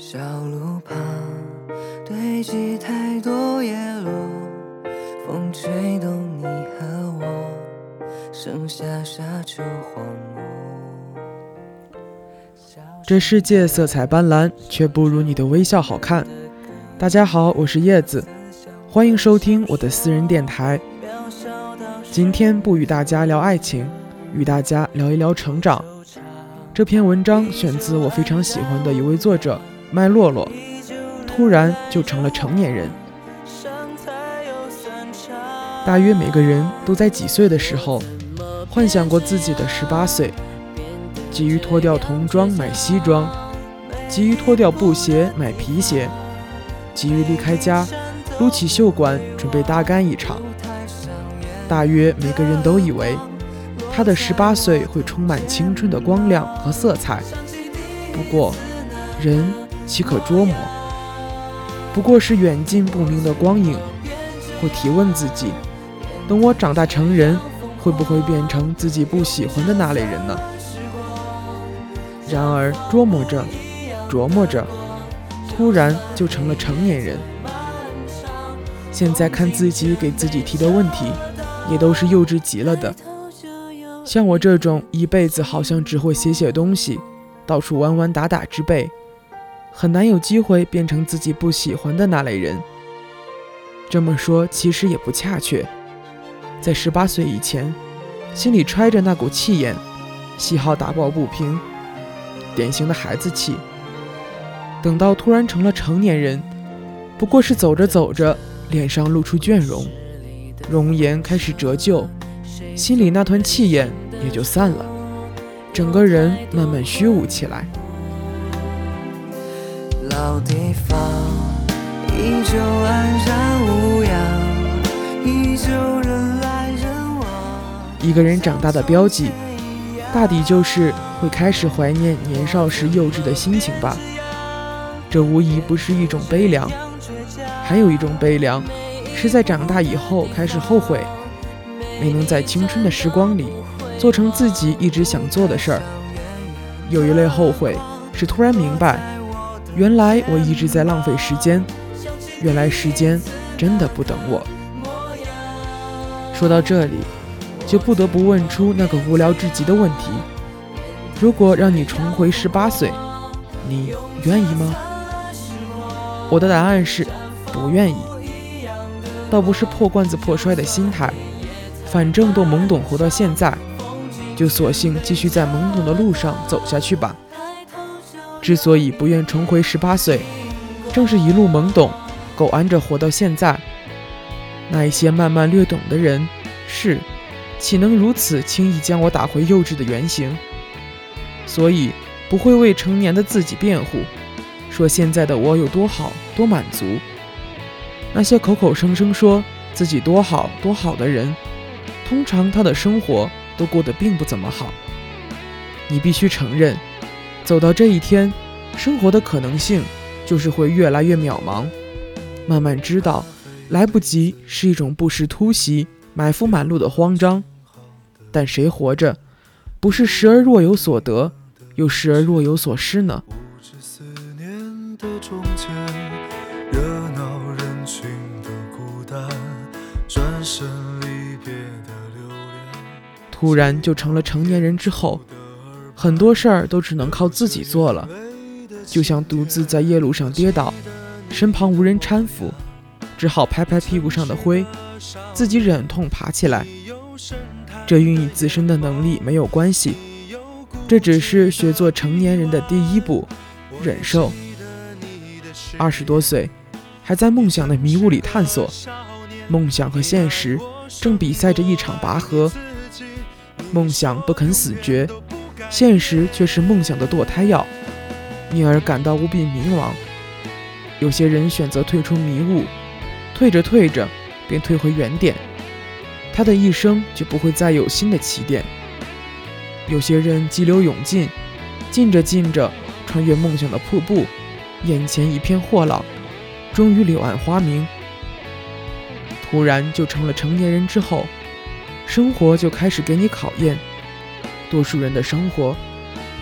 小路旁堆积太多叶落，风吹动你和我，剩下沙丘荒漠。这世界色彩斑斓，却不如你的微笑好看。大家好，我是叶子，欢迎收听我的私人电台。今天不与大家聊爱情，与大家聊一聊成长。这篇文章选自我非常喜欢的一位作者麦洛洛。突然就成了成年人。大约每个人都在几岁的时候，幻想过自己的十八岁，急于脱掉童装买西装，急于脱掉布鞋买皮鞋。急于离开家，撸起袖管，准备大干一场。大约每个人都以为，他的十八岁会充满青春的光亮和色彩。不过，人岂可捉摸？不过是远近不明的光影。或提问自己：等我长大成人，会不会变成自己不喜欢的那类人呢？然而，琢磨着，琢磨着。突然就成了成年人。现在看自己给自己提的问题，也都是幼稚极了的。像我这种一辈子好像只会写写东西，到处玩玩打打之辈，很难有机会变成自己不喜欢的那类人。这么说其实也不恰确。在十八岁以前，心里揣着那股气焰，喜好打抱不平，典型的孩子气。等到突然成了成年人，不过是走着走着，脸上露出倦容，容颜开始折旧，心里那团气焰也就散了，整个人慢慢虚无起来。老地方依旧安然无恙，依旧人来人往。一个人长大的标记，大抵就是会开始怀念年少时幼稚的心情吧。这无疑不是一种悲凉，还有一种悲凉，是在长大以后开始后悔，没能在青春的时光里做成自己一直想做的事儿。有一类后悔，是突然明白，原来我一直在浪费时间，原来时间真的不等我。说到这里，就不得不问出那个无聊至极的问题：如果让你重回十八岁，你愿意吗？我的答案是不愿意，倒不是破罐子破摔的心态，反正都懵懂活到现在，就索性继续在懵懂的路上走下去吧。之所以不愿重回十八岁，正是一路懵懂，苟安着活到现在。那一些慢慢略懂的人是，岂能如此轻易将我打回幼稚的原形？所以不会为成年的自己辩护。说现在的我有多好多满足，那些口口声声说自己多好多好的人，通常他的生活都过得并不怎么好。你必须承认，走到这一天，生活的可能性就是会越来越渺茫。慢慢知道，来不及是一种不时突袭、满腹满路的慌张。但谁活着，不是时而若有所得，又时而若有所失呢？中间热闹人群的孤单转身离别的留恋突然就成了成年人之后很多事儿都只能靠自己做了就像独自在夜路上跌倒身旁无人搀扶只好拍拍屁股上的灰自己忍痛爬起来这与你自身的能力没有关系这只是学做成年人的第一步忍受二十多岁，还在梦想的迷雾里探索，梦想和现实正比赛着一场拔河。梦想不肯死绝，现实却是梦想的堕胎药，因而感到无比迷茫。有些人选择退出迷雾，退着退着便退回原点，他的一生就不会再有新的起点。有些人激流勇进，进着进着，穿越梦想的瀑布。眼前一片豁朗，终于柳暗花明。突然就成了成年人之后，生活就开始给你考验。多数人的生活，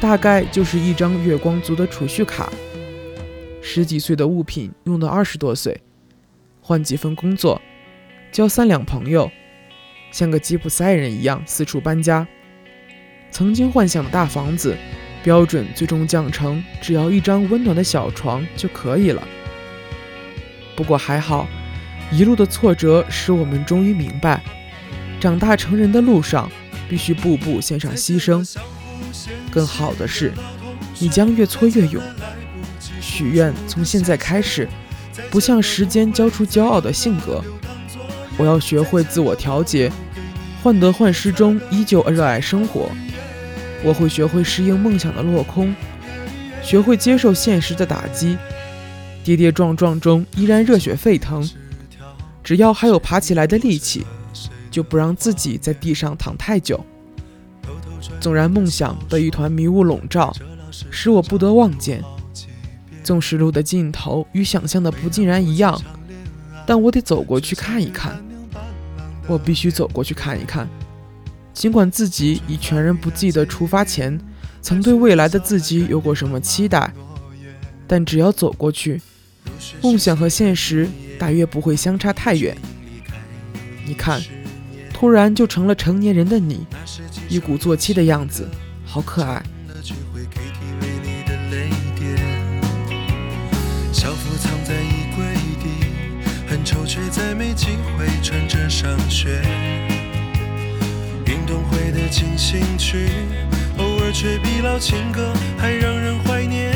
大概就是一张月光族的储蓄卡。十几岁的物品用到二十多岁，换几份工作，交三两朋友，像个吉普赛人一样四处搬家。曾经幻想的大房子，标准最终降成只要一张温暖的小床就可以了。不过还好，一路的挫折使我们终于明白，长大成人的路上必须步步献上牺牲。更好的是，你将越挫越勇。许愿从现在开始，不向时间交出骄傲的性格。我要学会自我调节，患得患失中依旧热爱生活。我会学会适应梦想的落空，学会接受现实的打击。跌跌撞撞中依然热血沸腾，只要还有爬起来的力气，就不让自己在地上躺太久。纵然梦想被一团迷雾笼罩，使我不得望见；纵使路的尽头与想象的不尽然一样，但我得走过去看一看。我必须走过去看一看，尽管自己已全然不记得出发前曾对未来的自己有过什么期待，但只要走过去。梦想和现实大约不会相差太远。你看，突然就成了成年人的你，一鼓作气的样子，好可爱。校服藏在衣柜底，很丑却再没机会穿着上学。运动会的进行曲，偶尔却比老情歌还让人怀念。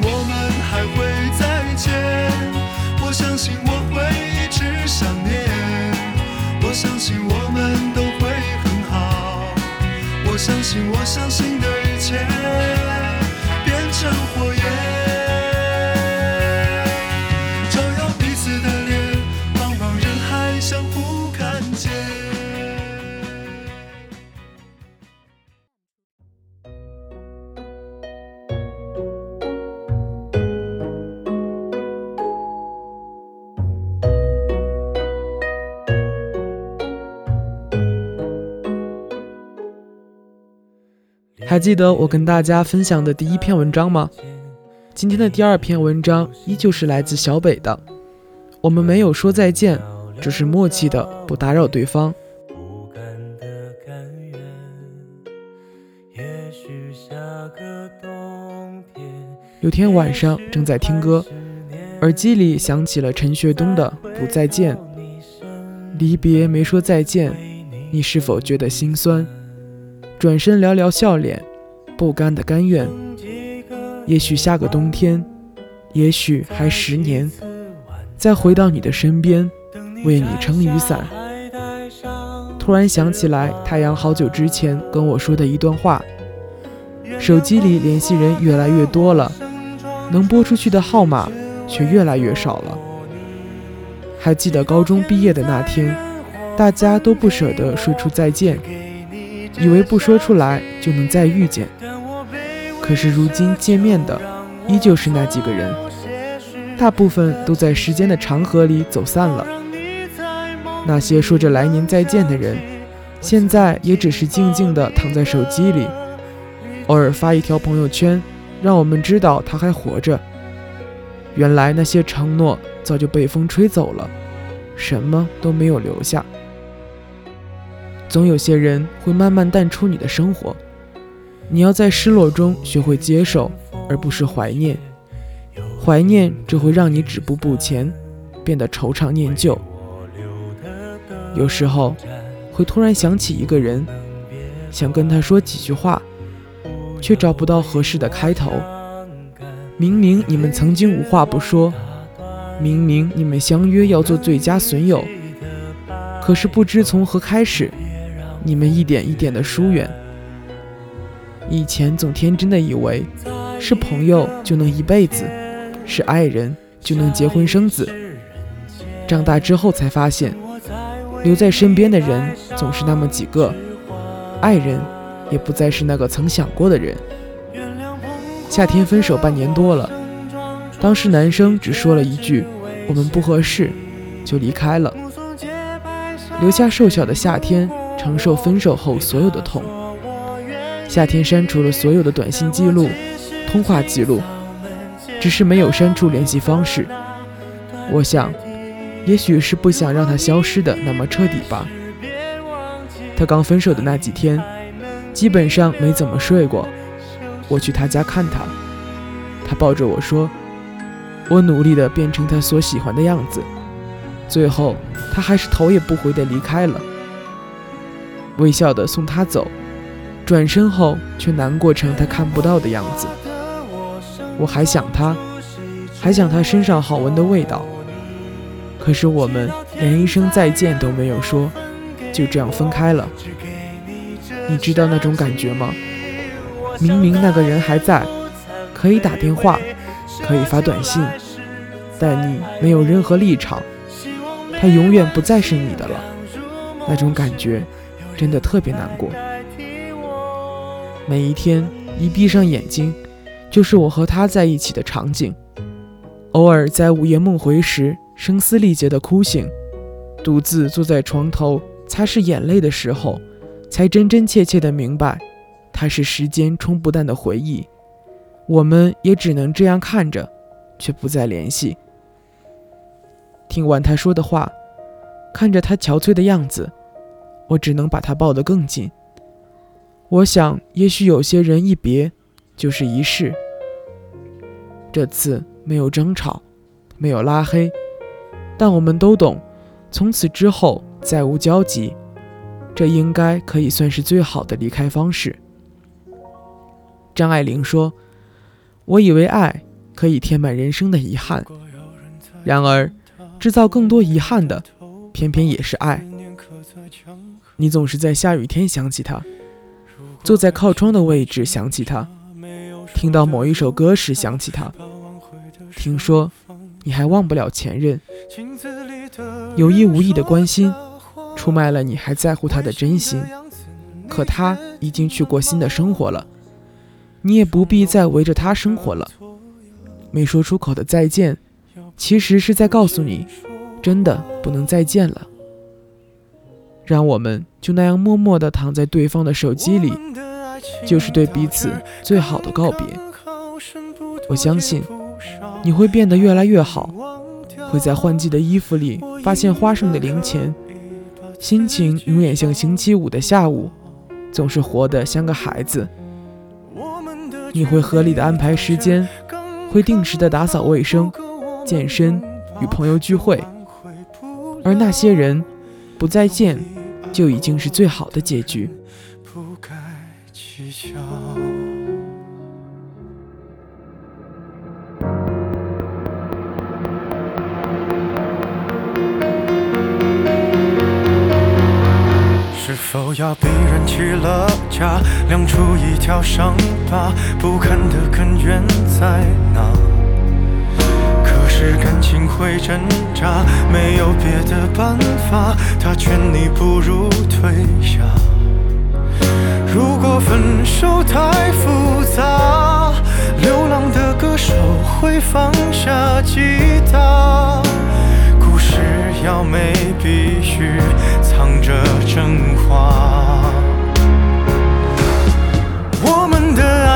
我相信还记得我跟大家分享的第一篇文章吗？今天的第二篇文章依旧是来自小北的。我们没有说再见，只是默契的不打扰对方。有天晚上正在听歌，耳机里响起了陈学冬的《不再见》。离别没说再见，你是否觉得心酸？转身寥寥笑脸，不甘的甘愿。也许下个冬天，也许还十年，再回到你的身边，为你撑雨伞。突然想起来，太阳好久之前跟我说的一段话：手机里联系人越来越多了，能拨出去的号码却越来越少了。还记得高中毕业的那天，大家都不舍得说出再见。以为不说出来就能再遇见，可是如今见面的依旧是那几个人，大部分都在时间的长河里走散了。那些说着来年再见的人，现在也只是静静地躺在手机里，偶尔发一条朋友圈，让我们知道他还活着。原来那些承诺早就被风吹走了，什么都没有留下。总有些人会慢慢淡出你的生活，你要在失落中学会接受，而不是怀念。怀念只会让你止步不前，变得惆怅念旧。有时候会突然想起一个人，想跟他说几句话，却找不到合适的开头。明明你们曾经无话不说，明明你们相约要做最佳损友，可是不知从何开始。你们一点一点的疏远。以前总天真的以为，是朋友就能一辈子，是爱人就能结婚生子。长大之后才发现，留在身边的人总是那么几个，爱人也不再是那个曾想过的人。夏天分手半年多了，当时男生只说了一句“我们不合适”，就离开了，留下瘦小的夏天承受分手后所有的痛。夏天删除了所有的短信记录、通话记录，只是没有删除联系方式。我想。也许是不想让他消失的那么彻底吧。他刚分手的那几天，基本上没怎么睡过。我去他家看他，他抱着我说：“我努力的变成他所喜欢的样子。”最后，他还是头也不回的离开了，微笑的送他走，转身后却难过成他看不到的样子。我还想他，还想他身上好闻的味道。可是我们连一声再见都没有说，就这样分开了。你知道那种感觉吗？明明那个人还在，可以打电话，可以发短信，但你没有任何立场，他永远不再是你的了。那种感觉真的特别难过。每一天一闭上眼睛，就是我和他在一起的场景。偶尔在午夜梦回时。声嘶力竭的哭醒，独自坐在床头擦拭眼泪的时候，才真真切切的明白，它是时间冲不淡的回忆。我们也只能这样看着，却不再联系。听完他说的话，看着他憔悴的样子，我只能把他抱得更紧。我想，也许有些人一别就是一世。这次没有争吵，没有拉黑。但我们都懂，从此之后再无交集，这应该可以算是最好的离开方式。张爱玲说：“我以为爱可以填满人生的遗憾，然而制造更多遗憾的，偏偏也是爱。你总是在下雨天想起他，坐在靠窗的位置想起他，听到某一首歌时想起他，听说。”你还忘不了前任，有意无意的关心，出卖了你还在乎他的真心。可他已经去过新的生活了，你也不必再围着他生活了。没说出口的再见，其实是在告诉你，真的不能再见了。让我们就那样默默地躺在对方的手机里，就是对彼此最好的告别。我相信。你会变得越来越好，会在换季的衣服里发现花剩的零钱，心情永远像星期五的下午，总是活得像个孩子。你会合理的安排时间，会定时的打扫卫生、健身、与朋友聚会，而那些人不再见，就已经是最好的结局。是否要逼人起了家，亮出一条伤疤？不堪的根源在哪？是感情会挣扎，没有别的办法，他劝你不如退下。如果分手太复杂，流浪的歌手会放下吉他。故事要美，必须藏着真话。